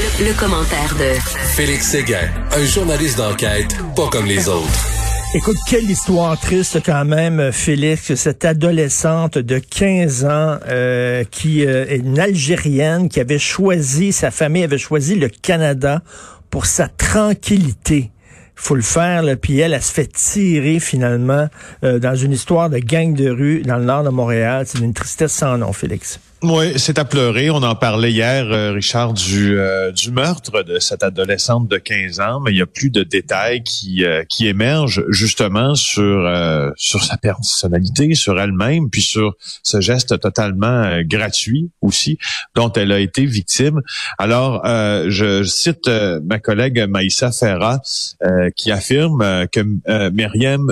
Le, commentaire de Félix Séguin, un journaliste d'enquête pas comme les autres. Écoute, quelle histoire triste quand même, Félix, cette adolescente de 15 ans euh, qui euh, est une Algérienne qui avait choisi, sa famille avait choisi le Canada pour sa tranquillité faut le faire, là, puis elle, elle se fait tirer finalement euh, dans une histoire de gang de rue dans le nord de Montréal. C'est une tristesse sans nom, Félix. Oui, c'est à pleurer. On en parlait hier, euh, Richard, du, euh, du meurtre de cette adolescente de 15 ans, mais il y a plus de détails qui, euh, qui émergent justement sur, sur sa personnalité, sur elle-même, puis sur ce geste totalement gratuit aussi dont elle a été victime. Alors, je cite ma collègue Maïssa Ferra qui affirme que Myriam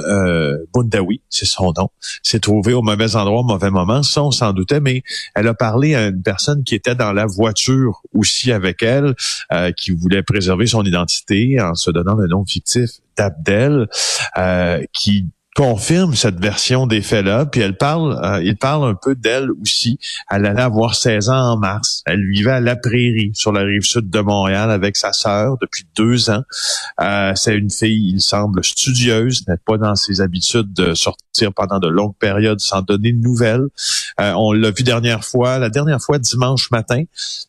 Bundawi, c'est son nom, s'est trouvée au mauvais endroit au mauvais moment. Ça, on s'en doutait, mais elle a parlé à une personne qui était dans la voiture aussi avec elle, euh, qui voulait préserver son identité en se donnant le nom fictif d'Abdel, euh, qui confirme cette version des faits-là, puis elle parle, euh, il parle un peu d'elle aussi. Elle allait avoir 16 ans en mars. Elle vivait à La Prairie, sur la rive sud de Montréal, avec sa sœur depuis deux ans. Euh, c'est une fille, il semble, studieuse, n'est pas dans ses habitudes de sortir pendant de longues périodes sans donner de nouvelles. Euh, on l'a vu dernière fois, la dernière fois dimanche matin.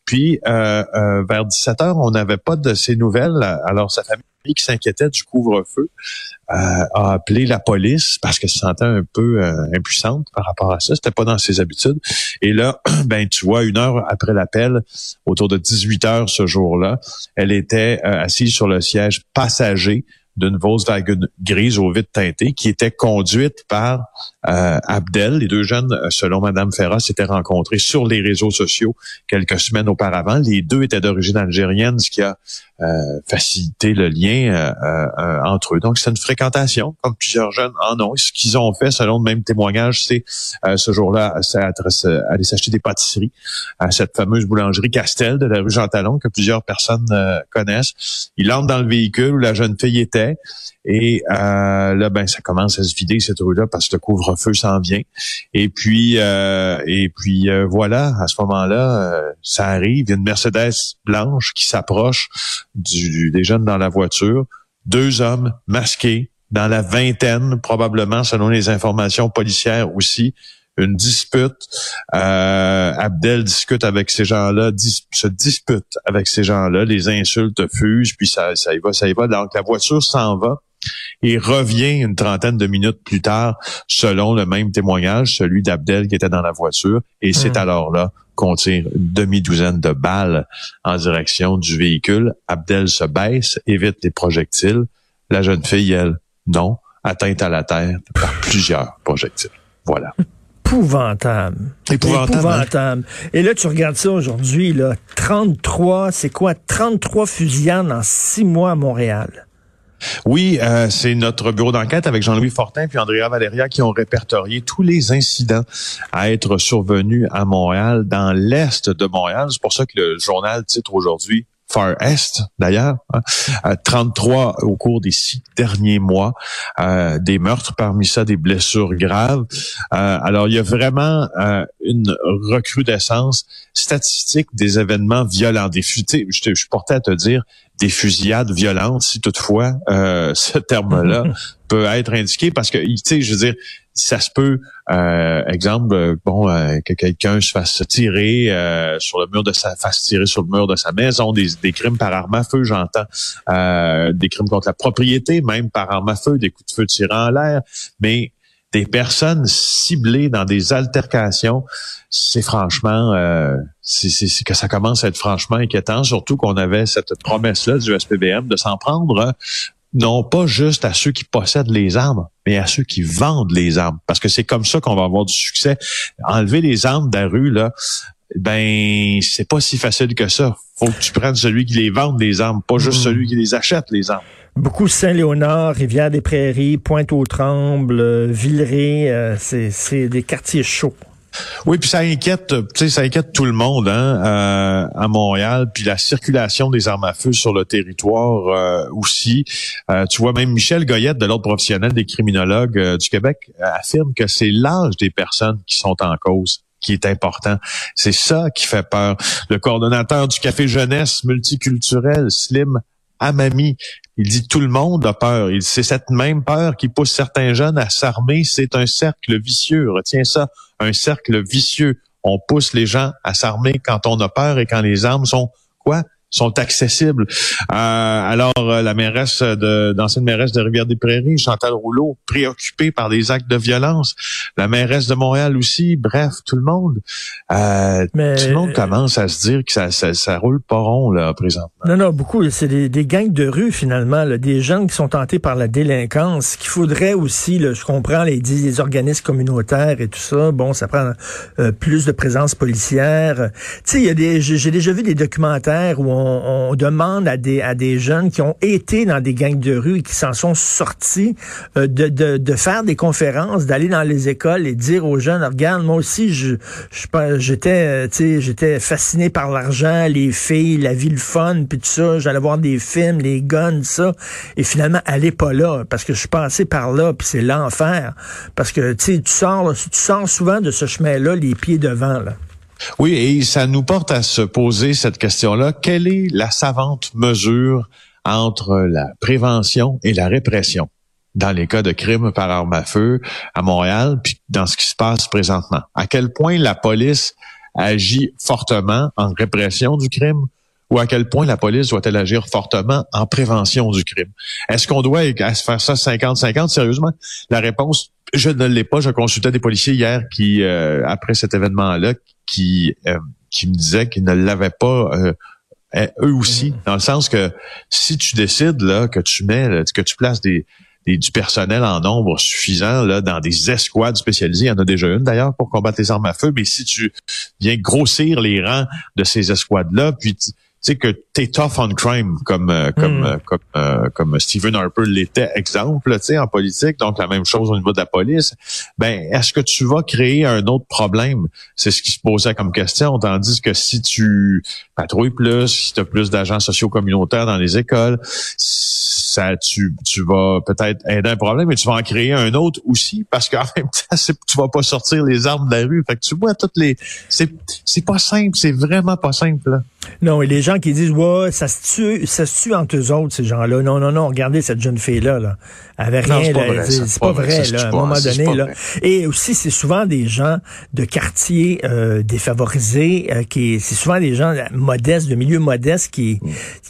Puis vers 17 heures, on n'avait pas de ses nouvelles. Alors sa famille qui s'inquiétait du couvre-feu euh, a appelé la police parce qu'elle se sentait un peu euh, impuissante par rapport à ça. C'était pas dans ses habitudes. Et là, ben tu vois, une heure après l'appel, autour de 18 heures ce jour-là, elle était euh, assise sur le siège passager d'une Volkswagen grise au vide teinté qui était conduite par Abdel. Les deux jeunes, euh, selon Madame Ferra, s'étaient rencontrés sur les réseaux sociaux quelques semaines auparavant. Les deux étaient d'origine algérienne, ce qui a euh, facilité le lien entre eux. Donc, c'est une fréquentation, comme plusieurs jeunes en ont. ce qu'ils ont fait, selon le même témoignage, c'est ce jour-là, c'est aller s'acheter des pâtisseries à cette fameuse boulangerie Castel de la rue Jean Talon que plusieurs personnes connaissent. Ils entrent dans le véhicule où la jeune fille était et là, ben, ça commence à se vider cette rue-là parce que le couvre feu s'en vient. Et puis, euh, et puis euh, voilà, à ce moment-là, euh, ça arrive. Il y a une Mercedes blanche qui s'approche du, des jeunes dans la voiture. Deux hommes masqués, dans la vingtaine probablement, selon les informations policières aussi une dispute. Abdel discute avec ces gens-là, se dispute avec ces gens-là, les insultes fusent, puis ça, ça y va, ça y va. Donc la voiture s'en va et revient une trentaine de minutes plus tard, selon le même témoignage, celui d'Abdel qui était dans la voiture. Et c'est hmm. alors là qu'on tire une demi-douzaine de balles en direction du véhicule. Abdel se baisse, évite les projectiles. La jeune fille, elle, non, atteinte à la terre par plusieurs projectiles. Voilà. Épouvantable. Épouvantable. Épouvantable. Et là, tu regardes ça aujourd'hui, là, 33, c'est quoi? 33 fusillades en six mois à Montréal. Oui, euh, c'est notre bureau d'enquête avec Jean-Louis Fortin puis Andrea Valeria qui ont répertorié tous les incidents à être survenus à Montréal, dans l'est de Montréal. C'est pour ça que le journal titre aujourd'hui Far Est d'ailleurs, 33 hein. au cours des six derniers mois, euh, des meurtres, parmi ça des blessures graves. Euh, alors il y a vraiment euh, une recrudescence statistique des événements violents, des. Je, te, je portais à te dire des fusillades violentes, si toutefois euh, ce terme-là peut être indiqué, parce que, tu sais, je veux dire, ça se peut, euh, exemple, euh, bon, que quelqu'un se fasse tirer sur le mur de sa, fasse tirer sur le mur de sa maison, des, des crimes par arme à feu, j'entends, des crimes contre la propriété, même par arme à feu, des coups de feu tirés en l'air, mais des personnes ciblées dans des altercations, c'est franchement, euh, c'est que ça commence à être franchement inquiétant, surtout qu'on avait cette promesse-là du SPBM de s'en prendre non pas juste à ceux qui possèdent les armes, mais à ceux qui vendent les armes, parce que c'est comme ça qu'on va avoir du succès. Enlever les armes de la rue, là, ben c'est pas si facile que ça. Faut que tu prennes celui qui les vend des armes, pas juste celui qui les achète les armes. Beaucoup Saint-Léonard, Rivière-des-Prairies, Pointe-aux-Trembles, euh, Villeray, euh, c'est des quartiers chauds. Oui, puis ça inquiète, sais, ça inquiète tout le monde hein, euh, à Montréal, puis la circulation des armes à feu sur le territoire euh, aussi. Euh, tu vois, même Michel Goyette, de l'ordre professionnel des criminologues du Québec, affirme que c'est l'âge des personnes qui sont en cause qui est important. C'est ça qui fait peur. Le coordonnateur du Café Jeunesse multiculturel, Slim Amami, il dit tout le monde a peur. C'est cette même peur qui pousse certains jeunes à s'armer. C'est un cercle vicieux. Retiens ça un cercle vicieux. On pousse les gens à s'armer quand on a peur et quand les armes sont quoi? Sont accessibles. Euh, alors, euh, la mairesse de d'ancienne mairesse de Rivière-des-Prairies, Chantal Rouleau, préoccupée par des actes de violence. La mairesse de Montréal aussi. Bref, tout le monde. Euh, Mais, tout le monde commence à se dire que ça, ça, ça, roule pas rond là présentement. Non, non, beaucoup. C'est des, des, gangs de rue finalement, là, des jeunes qui sont tentés par la délinquance. Qu'il faudrait aussi, là, je comprends, les, les organismes communautaires et tout ça. Bon, ça prend euh, plus de présence policière. Tu sais, il y a des, j'ai déjà vu des documentaires où on on, demande à des, à des jeunes qui ont été dans des gangs de rue et qui s'en sont sortis euh, de, de, faire des conférences, d'aller dans les écoles et dire aux jeunes, regarde, moi aussi, je, j'étais, euh, j'étais fasciné par l'argent, les filles, la vie, le fun, puis tout ça. J'allais voir des films, les guns, ça. Et finalement, allez pas là, parce que je suis passé par là, puis c'est l'enfer. Parce que, tu tu sors, tu sors souvent de ce chemin-là, les pieds devant, là. Oui, et ça nous porte à se poser cette question-là. Quelle est la savante mesure entre la prévention et la répression dans les cas de crimes par arme à feu à Montréal, puis dans ce qui se passe présentement? À quel point la police agit fortement en répression du crime ou à quel point la police doit-elle agir fortement en prévention du crime? Est-ce qu'on doit faire ça 50-50? Sérieusement, la réponse, je ne l'ai pas. Je consultais des policiers hier qui, euh, après cet événement-là, qui, euh, qui me disaient qu'ils ne l'avaient pas euh, eux aussi, mm. dans le sens que si tu décides là que tu mets, que tu places des, du personnel en nombre suffisant là dans des escouades spécialisées, il y en a déjà une d'ailleurs pour combattre les armes à feu, mais si tu viens grossir les rangs de ces escouades là, puis tu sais que t'es tough on crime comme euh, comme hmm. euh, comme euh, comme Stephen Harper l'était exemple tu sais en politique donc la même chose au niveau de la police ben est-ce que tu vas créer un autre problème? C'est ce qui se posait comme question tandis que si tu patrouilles plus si tu as plus d'agents sociaux communautaires dans les écoles ça tu tu vas peut-être aider un problème mais tu vas en créer un autre aussi parce qu'en même temps tu vas pas sortir les armes de la rue fait que tu vois toutes les c'est c'est pas simple c'est vraiment pas simple là. Non, et les gens qui disent, ouais, ça se tue, ça se tue entre eux autres, ces gens-là. Non, non, non, regardez cette jeune fille-là, là. Elle avait rien, c'est pas vrai, là, à un moment donné, là. Et aussi, c'est souvent des gens de quartiers euh, défavorisés, euh, qui, c'est souvent des gens modestes, de milieux modestes qui,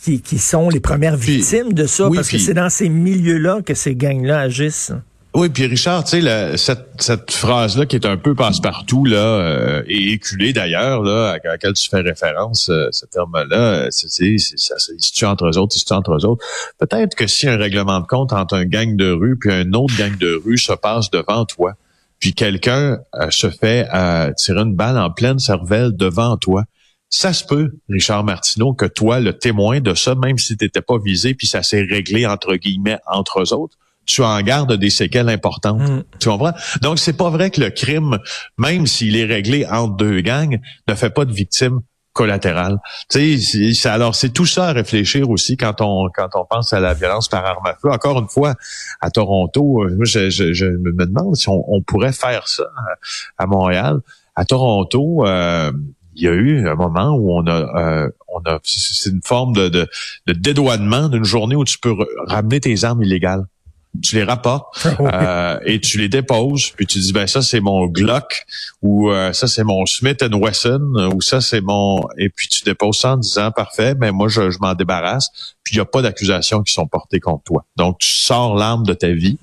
qui, qui, sont les premières victimes de ça, parce que c'est dans ces milieux-là que ces gangs-là agissent. Oui, puis Richard, tu sais, cette, cette phrase-là qui est un peu passe-partout, là, euh, et éculée d'ailleurs, là, à, laquelle tu fais référence, euh, ce terme-là, c'est, ça se situe entre eux autres, se entre eux autres. Peut-être que si un règlement de compte entre un gang de rue puis un autre gang de rue se passe devant toi, puis quelqu'un euh, se fait tirer une balle en pleine cervelle devant toi, ça se peut, Richard Martineau, que toi, le témoin de ça, même si tu n'étais pas visé, puis ça s'est réglé entre guillemets entre eux autres, tu en gardes des séquelles importantes. Mm. Tu comprends? Donc, c'est pas vrai que le crime, même s'il est réglé entre deux gangs, ne fait pas de victimes collatérales. Tu sais, alors c'est tout ça à réfléchir aussi quand on quand on pense à la violence par arme à feu. Encore une fois, à Toronto, euh, je, je, me demande si on, pourrait faire ça à, Montréal. À Toronto, euh, il y a eu un moment où on a, euh, on a, c'est une forme de, de, de dédouanement d'une journée où tu peux ramener tes armes illégales tu les rapportes euh, et tu les déposes, puis tu dis ben ça c'est mon Glock ou euh, ça c'est mon Smith Wesson ou ça c'est mon et puis tu déposes ça en disant parfait, mais ben, moi je, m'en débarrasse, puis il n'y a pas d'accusations qui sont portées contre toi. Donc tu sors l'arme de ta vie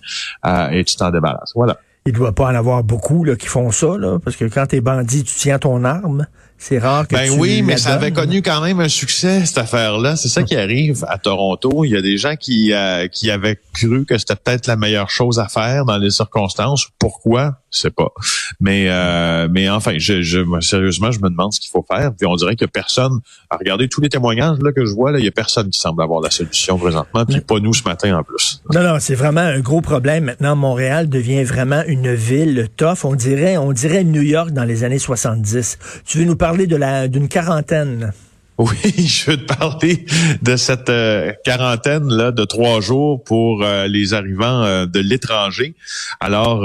euh, et tu t'en débarrasses. Voilà. Il doit pas en avoir beaucoup là, qui font ça, là, parce que quand tu es bandit, tu tiens ton arme. C'est rare que ben tu oui, mais ça avait connu quand même un succès cette affaire-là. C'est ça qui arrive à Toronto. Il y a des gens qui euh, qui avaient cru que c'était peut-être la meilleure chose à faire dans les circonstances. Pourquoi? Je sais pas. Mais euh, mais enfin, je, je sérieusement, je me demande ce qu'il faut faire. Puis on dirait que personne. À regarder tous les témoignages là que je vois là, il y a personne qui semble avoir la solution présentement. Puis pas nous ce matin en plus. Non, non, c'est vraiment un gros problème. Maintenant, Montréal devient vraiment une ville tough. On dirait, on dirait New York dans les années 70. Tu veux nous parler de la, d'une quarantaine? Oui, je veux te parler de cette euh, quarantaine là de trois jours pour euh, les arrivants euh, de l'étranger. Alors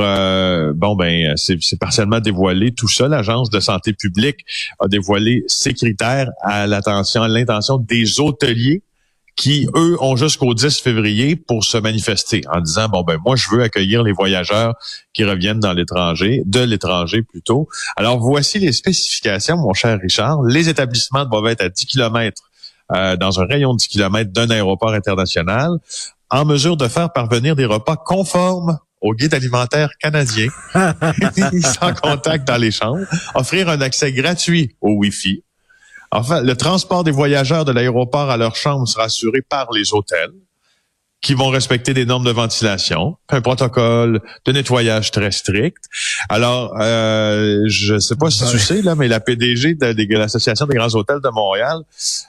bon ben c'est c'est partiellement dévoilé tout ça. L'agence de santé publique a dévoilé ses critères à l'attention, à l'intention des hôteliers qui, eux, ont jusqu'au 10 février pour se manifester en disant, bon, ben moi, je veux accueillir les voyageurs qui reviennent dans l'étranger, de l'étranger plutôt. Alors, voici les spécifications, mon cher Richard. Les établissements doivent être à 10 kilomètres euh, dans un rayon de 10 kilomètres d'un aéroport international, en mesure de faire parvenir des repas conformes au guide alimentaire canadien, sans contact dans les chambres, offrir un accès gratuit au Wi-Fi, Enfin, le transport des voyageurs de l'aéroport à leur chambre sera assuré par les hôtels qui vont respecter des normes de ventilation, un protocole de nettoyage très strict. Alors, euh, je ne sais pas si tu sais, là, mais la PDG de, de l'Association des grands hôtels de Montréal,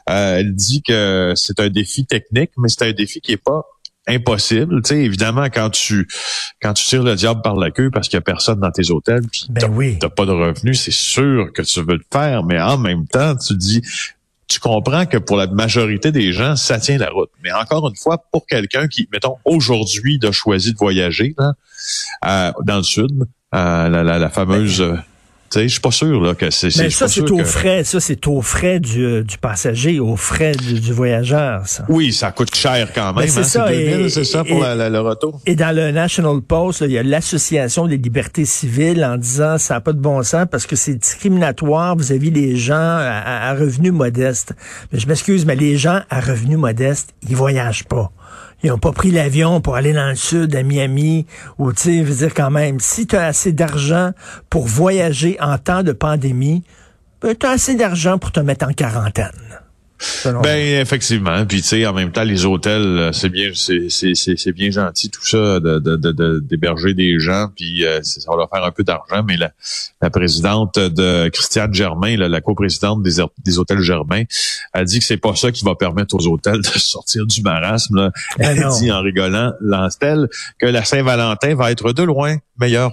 euh, elle dit que c'est un défi technique, mais c'est un défi qui est pas impossible. Tu sais, évidemment, quand tu quand tu tires le diable par la queue parce qu'il y a personne dans tes hôtels, Ben t'as oui. t'as pas de revenus, c'est sûr que tu veux le faire, mais en même temps, tu dis tu comprends que pour la majorité des gens, ça tient la route. Mais encore une fois, pour quelqu'un qui, mettons, aujourd'hui, a choisi de voyager là, euh, dans le sud, euh, la, la, la fameuse... sais, je suis pas sûr là, que c'est... Mais ça, c'est que- frais. Ça, c'est aux frais du, euh, du passager, aux frais du, du voyageur, ça. Oui, ça coûte cher quand même. Ben, c'est hein, ça, c'est et- 2000, c'est ça pour et- la- la- le retour? Et dans le National Post, il y a l'Association des libertés civiles en disant ça n'a pas de bon sens parce que c'est discriminatoire vis-à-vis des gens à revenus modestes. Mais je m'excuse, mais les gens à revenus modestes, ils voyagent pas. Ils n'ont pas pris l'avion pour aller dans le sud, à Miami, ou tu sais, veux dire quand même, si tu as assez d'argent pour voyager en temps de pandémie, ben, tu as assez d'argent pour te mettre en quarantaine. Ben effectivement, puis tu sais en même temps les hôtels euh, c'est bien c'est c'est bien gentil tout ça de de de- de- d'héberger des gens. Puis euh, ça va leur faire un peu d'argent. Mais la la présidente de Christiane Germain là, la coprésidente des des hôtels Germain a dit que c'est pas ça qui va permettre aux hôtels de sortir du marasme là. Ben Elle non. dit en rigolant Lancel que la Saint-Valentin va être de loin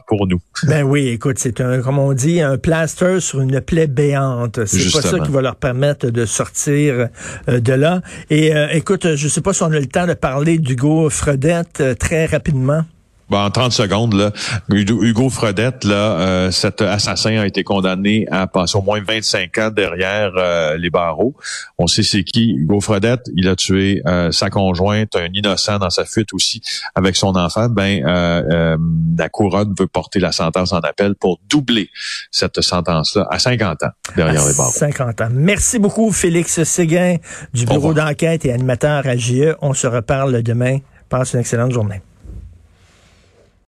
pour nous. Ben oui, écoute, c'est un, comme on dit, un plaster sur une plaie béante. C'est pas ça qui va leur permettre de sortir euh, de là. Et euh, écoute, je sais pas si on a le temps de parler d'Hugo Fredette euh, très rapidement. Bon, en 30 secondes, là, Hugo Fredette, là, euh, cet assassin a été condamné à passer au moins 25 ans derrière euh, les barreaux. On sait c'est qui. Hugo Fredette, il a tué euh, sa conjointe, un innocent dans sa fuite aussi avec son enfant. Ben, euh, euh, la couronne veut porter la sentence en appel pour doubler cette sentence-là à 50 ans derrière les barreaux. 50 ans. Merci beaucoup, Félix Séguin, du Au bureau d'enquête et animateur à GE. On se reparle demain. Passe une excellente journée.